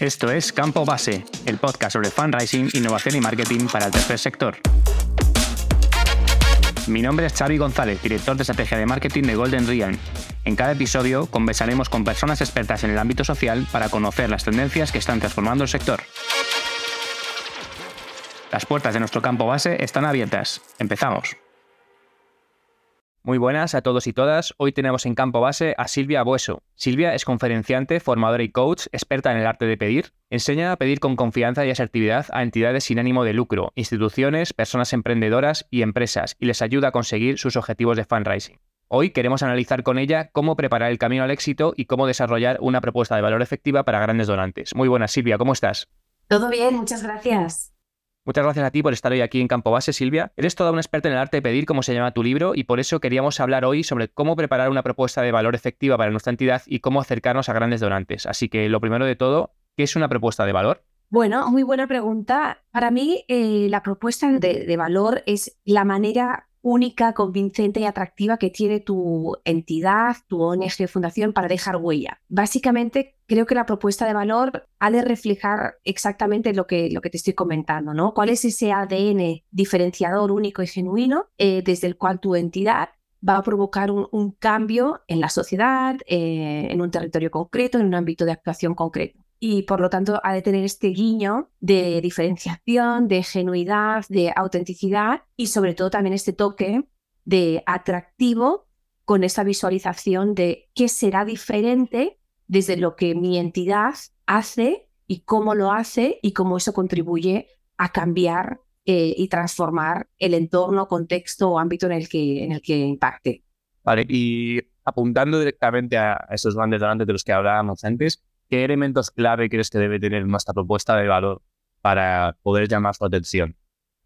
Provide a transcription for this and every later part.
Esto es Campo Base, el podcast sobre fundraising, innovación y marketing para el tercer sector. Mi nombre es Xavi González, director de estrategia de marketing de Golden Realm. En cada episodio conversaremos con personas expertas en el ámbito social para conocer las tendencias que están transformando el sector. Las puertas de nuestro campo base están abiertas. Empezamos. Muy buenas a todos y todas. Hoy tenemos en campo base a Silvia Bueso. Silvia es conferenciante, formadora y coach, experta en el arte de pedir. Enseña a pedir con confianza y asertividad a entidades sin ánimo de lucro, instituciones, personas emprendedoras y empresas y les ayuda a conseguir sus objetivos de fundraising. Hoy queremos analizar con ella cómo preparar el camino al éxito y cómo desarrollar una propuesta de valor efectiva para grandes donantes. Muy buenas, Silvia, ¿cómo estás? Todo bien, muchas gracias. Muchas gracias a ti por estar hoy aquí en Campo Base, Silvia. Eres toda una experta en el arte de pedir, como se llama tu libro, y por eso queríamos hablar hoy sobre cómo preparar una propuesta de valor efectiva para nuestra entidad y cómo acercarnos a grandes donantes. Así que lo primero de todo, ¿qué es una propuesta de valor? Bueno, muy buena pregunta. Para mí, eh, la propuesta de, de valor es la manera única, convincente y atractiva que tiene tu entidad, tu ONG fundación para dejar huella. Básicamente, creo que la propuesta de valor ha de reflejar exactamente lo que, lo que te estoy comentando, ¿no? ¿Cuál es ese ADN diferenciador único y genuino eh, desde el cual tu entidad va a provocar un, cambio en la sociedad, eh, en un territorio concreto, en un ámbito de actuación concreto? Y por lo tanto ha de tener este guiño de diferenciación, de genuidad, de autenticidad y sobre todo también este toque de atractivo con esa visualización de qué será diferente desde lo que mi entidad hace y cómo lo hace y cómo eso contribuye a cambiar eh, y transformar el entorno, contexto o ámbito en el que, en el que impacte. Vale, y apuntando directamente a esos grandes donantes de los que hablábamos antes, ¿qué elementos clave crees que debe tener nuestra propuesta de valor para poder llamar su atención?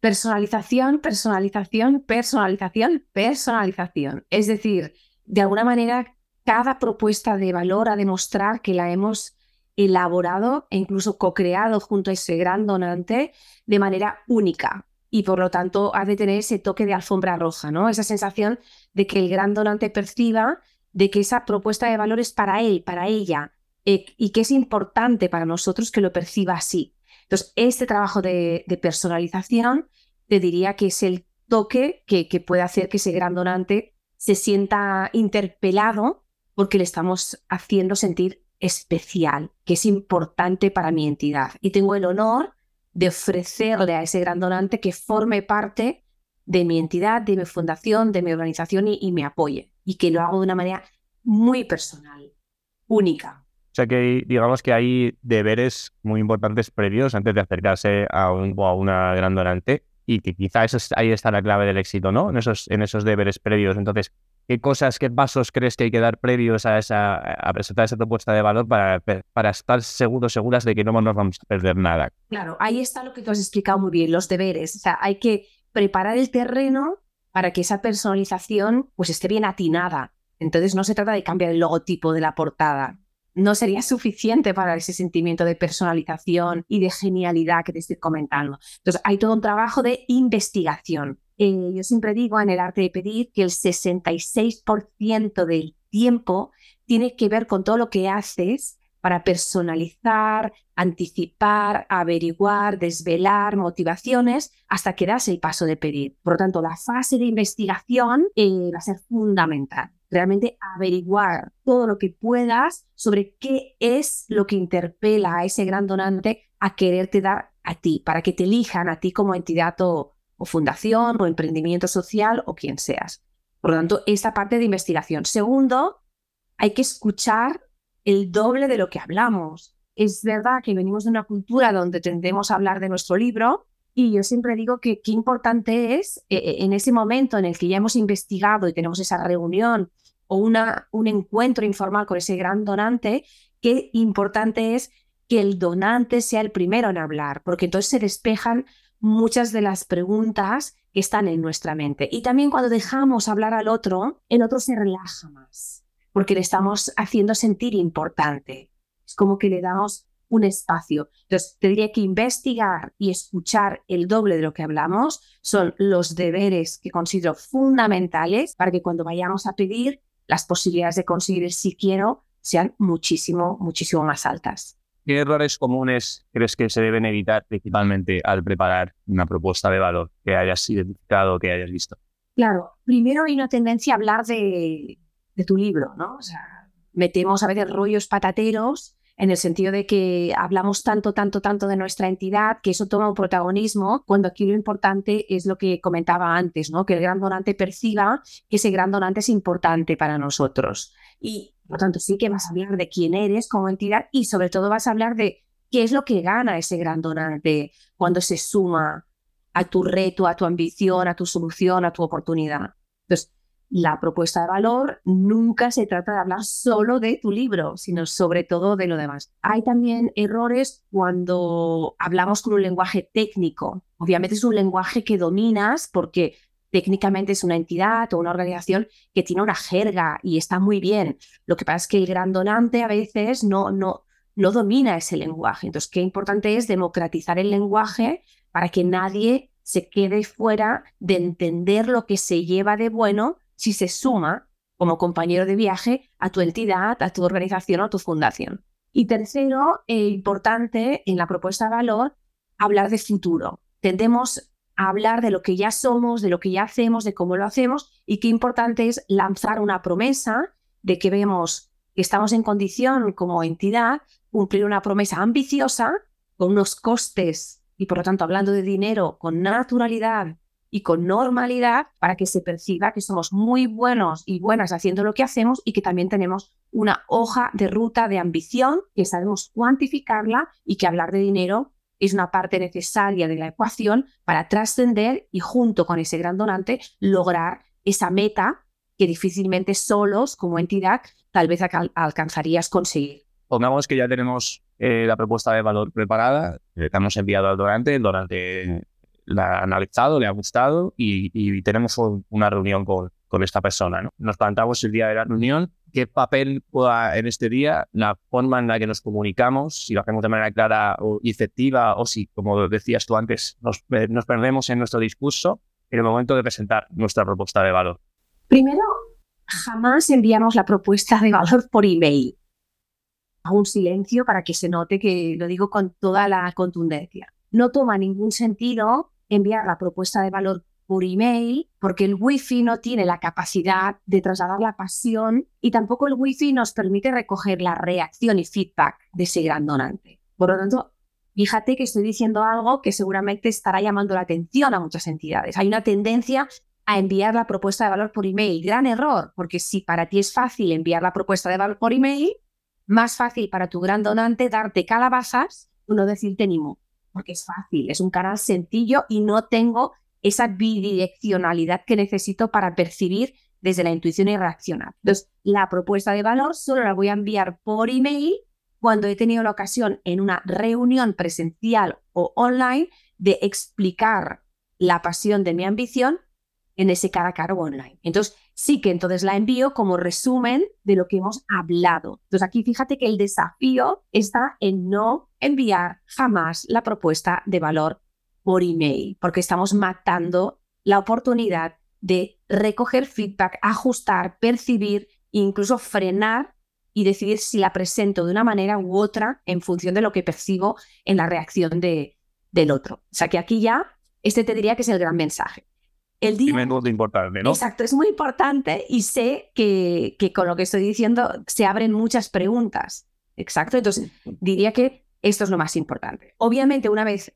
Personalización, personalización, personalización, personalización. Es decir, de alguna manera, cada propuesta de valor ha demostrar que la hemos elaborado e incluso co-creado junto a ese gran donante de manera única. Y por lo tanto ha de tener ese toque de alfombra roja, ¿no? Esa sensación de que el gran donante perciba de que esa propuesta de valor es para él, para ella, eh, y que es importante para nosotros que lo perciba así. Entonces, este trabajo de, personalización te diría que es el toque que, que, puede hacer que ese gran donante se sienta interpelado porque le estamos haciendo sentir especial, que es importante para mi entidad. Y tengo el honor de ofrecerle a ese gran donante que forme parte de mi entidad, de mi fundación, de mi organización y me apoye. Y que lo hago de una manera muy personal, única. O sea que digamos que hay deberes muy importantes previos antes de acercarse a, un, a una gran donante y que quizá ahí está la clave del éxito, ¿no? En esos, en esos deberes previos. Entonces, ¿qué cosas, qué pasos crees que hay que dar previos a, esa, a presentar esa propuesta de valor para, para estar seguros, seguras de que no nos vamos a perder nada? Claro, ahí está lo que tú has explicado muy bien, los deberes. O sea, hay que preparar el terreno para que esa personalización pues esté bien atinada. Entonces no se trata de cambiar el logotipo de la portada, no sería suficiente para ese sentimiento de personalización y de genialidad que te estoy comentando. Entonces, hay todo un trabajo de investigación. Eh, yo siempre digo en el arte de pedir que el 66% del tiempo tiene que ver con todo lo que haces para personalizar, anticipar, averiguar, desvelar motivaciones hasta que das el paso de pedir. Por lo tanto, la fase de investigación eh, va a ser fundamental realmente averiguar todo lo que puedas sobre qué es lo que interpela a ese gran donante a quererte dar a ti, para que te elijan a ti como entidad o, fundación o emprendimiento social o quien seas. Por lo tanto, esta parte de investigación. Segundo, hay que escuchar el doble de lo que hablamos. Es verdad que venimos de una cultura donde tendemos a hablar de nuestro libro, y yo siempre digo que qué importante es eh, eh, en ese momento en el que ya hemos investigado y tenemos esa reunión o una, un encuentro informal con ese gran donante, qué importante es que el donante sea el primero en hablar, porque entonces se despejan muchas de las preguntas que están en nuestra mente. Y también cuando dejamos hablar al otro, el otro se relaja más, porque le estamos haciendo sentir importante. Es como que le damos un espacio. Entonces, tendría que investigar y escuchar el doble de lo que hablamos. Son los deberes que considero fundamentales para que cuando vayamos a pedir las posibilidades de conseguir el sí quiero sean muchísimo, muchísimo más altas. ¿Qué errores comunes crees que se deben evitar principalmente al preparar una propuesta de valor que hayas identificado, que hayas visto? Claro, primero hay una tendencia a hablar de, de tu libro, ¿no? O sea, metemos a veces rollos patateros en el sentido de que hablamos tanto, tanto, tanto de nuestra entidad que eso toma un protagonismo, cuando aquí lo importante es lo que comentaba antes, ¿no? que el gran donante perciba que ese gran donante es importante para nosotros. Y por tanto, sí que vas a hablar de quién eres como entidad y sobre todo vas a hablar de qué es lo que gana ese gran donante cuando se suma a tu reto, a tu ambición, a tu solución, a tu oportunidad. Entonces, la propuesta de valor nunca se trata de hablar solo de tu libro, sino sobre todo de lo demás. Hay también errores cuando hablamos con un lenguaje técnico. Obviamente es un lenguaje que dominas porque técnicamente es una entidad o una organización que tiene una jerga y está muy bien. Lo que pasa es que el gran donante a veces no, no, no domina ese lenguaje. Entonces, qué importante es democratizar el lenguaje para que nadie se quede fuera de entender lo que se lleva de bueno si se suma como compañero de viaje a tu entidad, a tu organización o a tu fundación. Y tercero, e importante en la propuesta de valor, hablar de futuro. Tendemos a hablar de lo que ya somos, de lo que ya hacemos, de cómo lo hacemos y qué importante es lanzar una promesa de que vemos que estamos en condición como entidad cumplir una promesa ambiciosa con unos costes y por lo tanto hablando de dinero con naturalidad y con normalidad para que se perciba que somos muy buenos y buenas haciendo lo que hacemos y que también tenemos una hoja de ruta de ambición que sabemos cuantificarla y que hablar de dinero es una parte necesaria de la ecuación para trascender y junto con ese gran donante lograr esa meta que difícilmente solos como entidad tal vez alcanzarías conseguir. Pongamos que ya tenemos eh, la propuesta de valor preparada, que hemos enviado al donante, el donante la ha analizado, le ha gustado y, tenemos una reunión con, con esta persona. ¿no? Nos plantamos el día de la reunión, qué papel juega en este día, la forma en la que nos comunicamos, si lo hacemos de manera clara y efectiva o si, como decías tú antes, nos, nos perdemos en nuestro discurso en el momento de presentar nuestra propuesta de valor. Primero, jamás enviamos la propuesta de valor por email. Hago un silencio para que se note que lo digo con toda la contundencia. No toma ningún sentido enviar la propuesta de valor por email porque el wifi no tiene la capacidad de trasladar la pasión y tampoco el wifi nos permite recoger la reacción y feedback de ese gran donante. Por lo tanto, fíjate que estoy diciendo algo que seguramente estará llamando la atención a muchas entidades. Hay una tendencia a enviar la propuesta de valor por email. Gran error, porque si para ti es fácil enviar la propuesta de valor por email, más fácil para tu gran donante darte calabazas o no decirte ni mu porque es fácil, es un canal sencillo y no tengo esa bidireccionalidad que necesito para percibir desde la intuición y reaccionar. Entonces, la propuesta de valor solo la voy a enviar por email cuando he tenido la ocasión en una reunión presencial o online de explicar la pasión de mi ambición en ese cara a cara online. Entonces, sí que entonces la envío como resumen de lo que hemos hablado. Entonces, aquí fíjate que el desafío está en no enviar jamás la propuesta de valor por email, porque estamos matando la oportunidad de recoger feedback, ajustar, percibir, incluso frenar y decidir si la presento de una manera u otra en función de lo que percibo en la reacción de, del otro. O sea que aquí ya, este te diría que es el gran mensaje. El día... Y importante, ¿no? Exacto, es muy importante y sé que, que con lo que estoy diciendo se abren muchas preguntas. Exacto, entonces diría que esto es lo más importante. Obviamente, una vez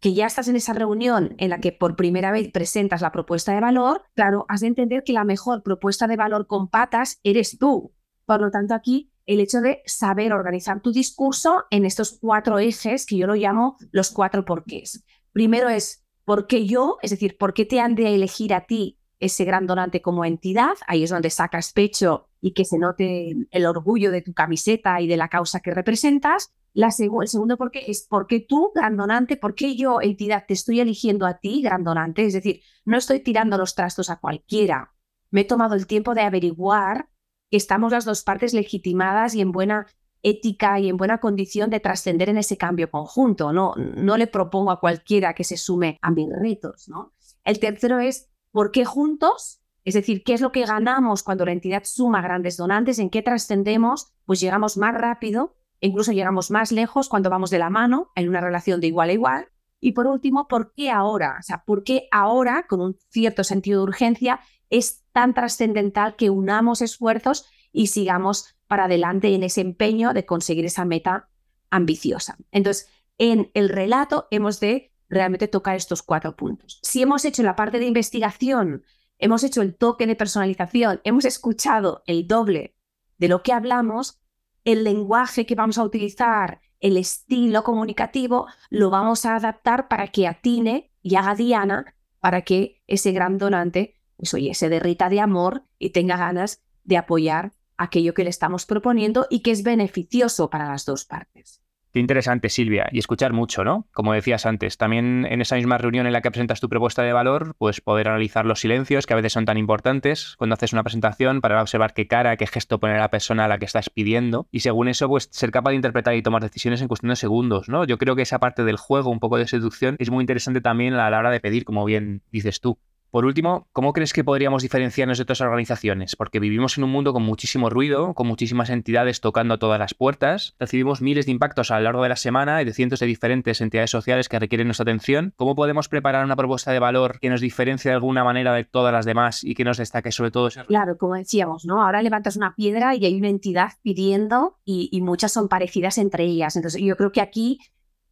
que ya estás en esa reunión en la que por primera vez presentas la propuesta de valor, claro, has de entender que la mejor propuesta de valor con patas eres tú. Por lo tanto, aquí el hecho de saber organizar tu discurso en estos cuatro ejes que yo lo llamo los cuatro porqués. Primero es ¿Por qué yo? Es decir, ¿por qué te han de elegir a ti ese gran donante como entidad? Ahí es donde sacas pecho y que se note el orgullo de tu camiseta y de la causa que representas. El segundo por qué es por qué tú, gran donante, por qué yo, entidad, te estoy eligiendo a ti, gran donante. Es decir, no estoy tirando los trastos a cualquiera. Me he tomado el tiempo de averiguar que estamos las dos partes legitimadas y en buena ética y en buena condición de trascender en ese cambio conjunto. No, no le propongo a cualquiera que se sume a mis retos. ¿no? El tercero es por qué juntos, es decir, qué es lo que ganamos cuando la entidad suma grandes donantes, en qué trascendemos, pues llegamos más rápido incluso llegamos más lejos cuando vamos de la mano en una relación de igual a igual. Y por último, ¿por qué ahora? O sea, ¿por qué ahora, con un cierto sentido de urgencia, es tan trascendental que unamos esfuerzos y sigamos para adelante en ese empeño de conseguir esa meta ambiciosa? Entonces, en el relato hemos de realmente tocar estos cuatro puntos. Si hemos hecho la parte de investigación, hemos hecho el toque de personalización, hemos escuchado el doble de lo que hablamos, el lenguaje que vamos a utilizar, el estilo comunicativo, lo vamos a adaptar para que atine y haga Diana para que ese gran donante, pues oye, se derrita de amor y tenga ganas de apoyar aquello que le estamos proponiendo y que es beneficioso para las dos partes. Qué interesante, Silvia, y escuchar mucho, ¿no? Como decías antes, también en esa misma reunión en la que presentas tu propuesta de valor, pues poder analizar los silencios que a veces son tan importantes cuando haces una presentación para observar qué cara, qué gesto pone la persona a la que estás pidiendo y según eso, pues ser capaz de interpretar y tomar decisiones en cuestión de segundos, ¿no? Yo creo que esa parte del juego, un poco de seducción, es muy interesante también a la hora de pedir, como bien dices tú. Por último, ¿cómo crees que podríamos diferenciarnos de otras organizaciones? Porque vivimos en un mundo con muchísimo ruido, con muchísimas entidades tocando a todas las puertas, recibimos miles de impactos a lo largo de la semana y de cientos de diferentes entidades sociales que requieren nuestra atención. ¿Cómo podemos preparar una propuesta de valor que nos diferencie de alguna manera de todas las demás y que nos destaque sobre todo eso? Claro, como decíamos, ¿no? Ahora levantas una piedra y hay una entidad pidiendo y, muchas son parecidas entre ellas. Entonces, yo creo que aquí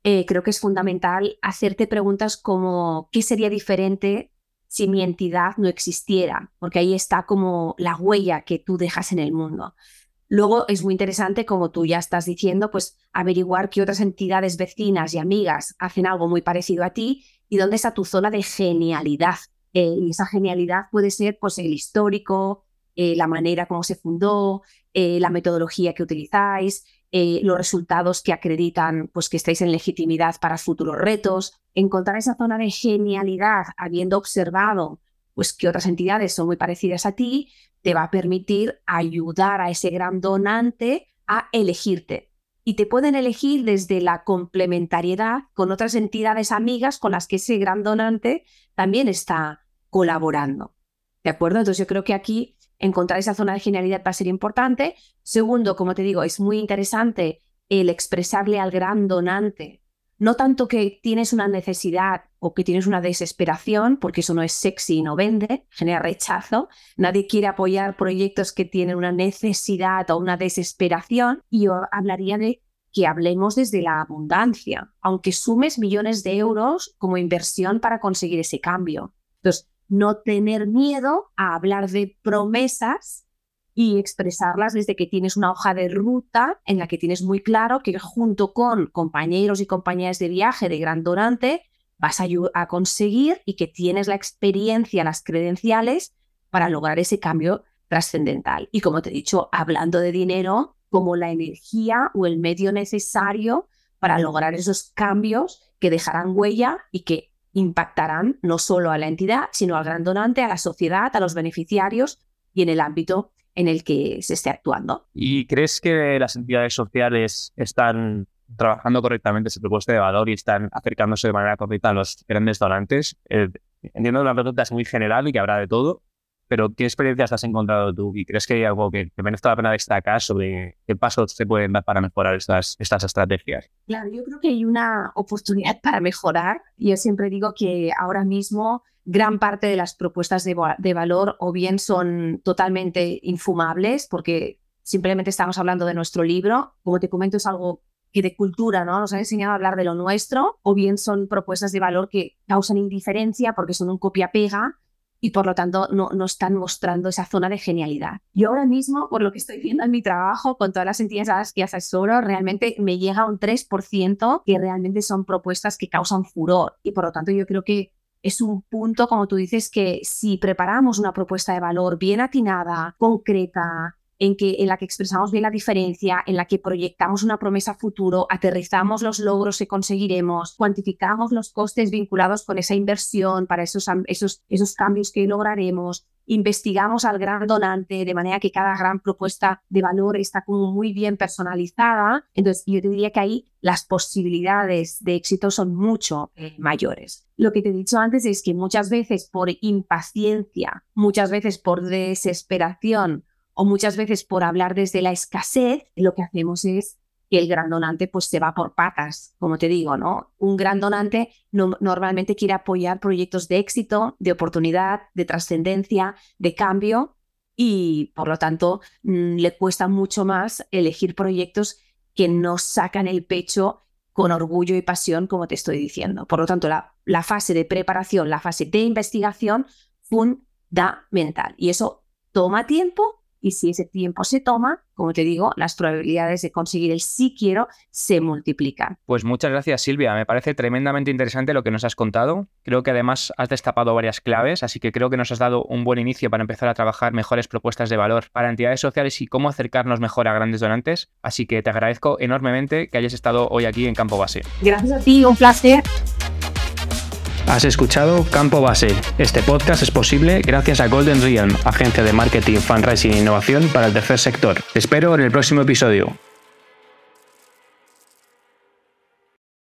eh, creo que es fundamental hacerte preguntas como ¿qué sería diferente si mi entidad no existiera, porque ahí está como la huella que tú dejas en el mundo. Luego es muy interesante, como tú ya estás diciendo, pues averiguar qué otras entidades vecinas y amigas hacen algo muy parecido a ti y dónde está tu zona de genialidad. Eh, y esa genialidad puede ser pues el histórico, eh, la manera como se fundó, eh, la metodología que utilizáis, eh, los resultados que acreditan pues, que estáis en legitimidad para futuros retos, encontrar esa zona de genialidad habiendo observado pues, que otras entidades son muy parecidas a ti, te va a permitir ayudar a ese gran donante a elegirte. Y te pueden elegir desde la complementariedad con otras entidades amigas con las que ese gran donante también está colaborando. ¿De acuerdo? Entonces yo creo que aquí encontrar esa zona de genialidad va a ser importante. Segundo, como te digo, es muy interesante el expresarle al gran donante, no tanto que tienes una necesidad o que tienes una desesperación, porque eso no es sexy y no vende, genera rechazo. Nadie quiere apoyar proyectos que tienen una necesidad o una desesperación. Y yo hablaría de que hablemos desde la abundancia, aunque sumes millones de euros como inversión para conseguir ese cambio. Entonces, no tener miedo a hablar de promesas y expresarlas desde que tienes una hoja de ruta en la que tienes muy claro que junto con compañeros y compañeras de viaje de gran donante vas a, a conseguir y que tienes la experiencia, las credenciales para lograr ese cambio trascendental. Y como te he dicho, hablando de dinero como la energía o el medio necesario para lograr esos cambios que dejarán huella y que impactarán no solo a la entidad, sino al gran donante, a la sociedad, a los beneficiarios y en el ámbito en el que se esté actuando. ¿Y crees que las entidades sociales están trabajando correctamente ese propuesta de valor y están acercándose de manera correcta a los grandes donantes? Eh, entiendo que la pregunta es muy general y que habrá de todo, pero ¿qué experiencias has encontrado tú? ¿Y crees que hay algo que, te merece la pena destacar sobre qué pasos se pueden dar para mejorar estas, estas estrategias? Claro, yo creo que hay una oportunidad para mejorar. Yo siempre digo que ahora mismo gran parte de las propuestas de, de valor o bien son totalmente infumables porque simplemente estamos hablando de nuestro libro. Como te comento, es algo que de cultura, ¿no? Nos han enseñado a hablar de lo nuestro, o bien son propuestas de valor que causan indiferencia porque son un copia-pega y por lo tanto no, no están mostrando esa zona de genialidad. Yo ahora mismo, por lo que estoy viendo en mi trabajo con todas las entidades a las que asesoro, realmente me llega un 3% que realmente son propuestas que causan furor y por lo tanto yo creo que es un punto, como tú dices, que si preparamos una propuesta de valor bien atinada, concreta, en, que, en la que expresamos bien la diferencia, en la que proyectamos una promesa futuro, aterrizamos los logros que conseguiremos, cuantificamos los costes vinculados con esa inversión para esos, esos, esos cambios que lograremos, investigamos al gran donante de manera que cada gran propuesta de valor está como muy bien personalizada. Entonces, yo te diría que ahí las posibilidades de éxito son mucho eh, mayores. Lo que te he dicho antes es que muchas veces por impaciencia, muchas veces por desesperación o muchas veces por hablar desde la escasez, lo que hacemos es que el gran donante pues se va por patas, como te digo, ¿no? Un gran donante normalmente quiere apoyar proyectos de éxito, de oportunidad, de trascendencia, de cambio y por lo tanto mm, le cuesta mucho más elegir proyectos que no sacan el pecho con orgullo y pasión, como te estoy diciendo. Por lo tanto, la, la fase de preparación, la fase de investigación, fundamental. Y eso toma tiempo y si ese tiempo se toma, como te digo, las probabilidades de conseguir el sí quiero se multiplican. Pues muchas gracias Silvia, me parece tremendamente interesante lo que nos has contado. Creo que además has destapado varias claves, así que creo que nos has dado un buen inicio para empezar a trabajar mejores propuestas de valor para entidades sociales y cómo acercarnos mejor a grandes donantes. Así que te agradezco enormemente que hayas estado hoy aquí en Campo Base. Gracias a ti, un placer. Has escuchado Campo Base. Este podcast es posible gracias a Golden Realm, agencia de marketing, fundraising e innovación para el tercer sector. Te espero en el próximo episodio.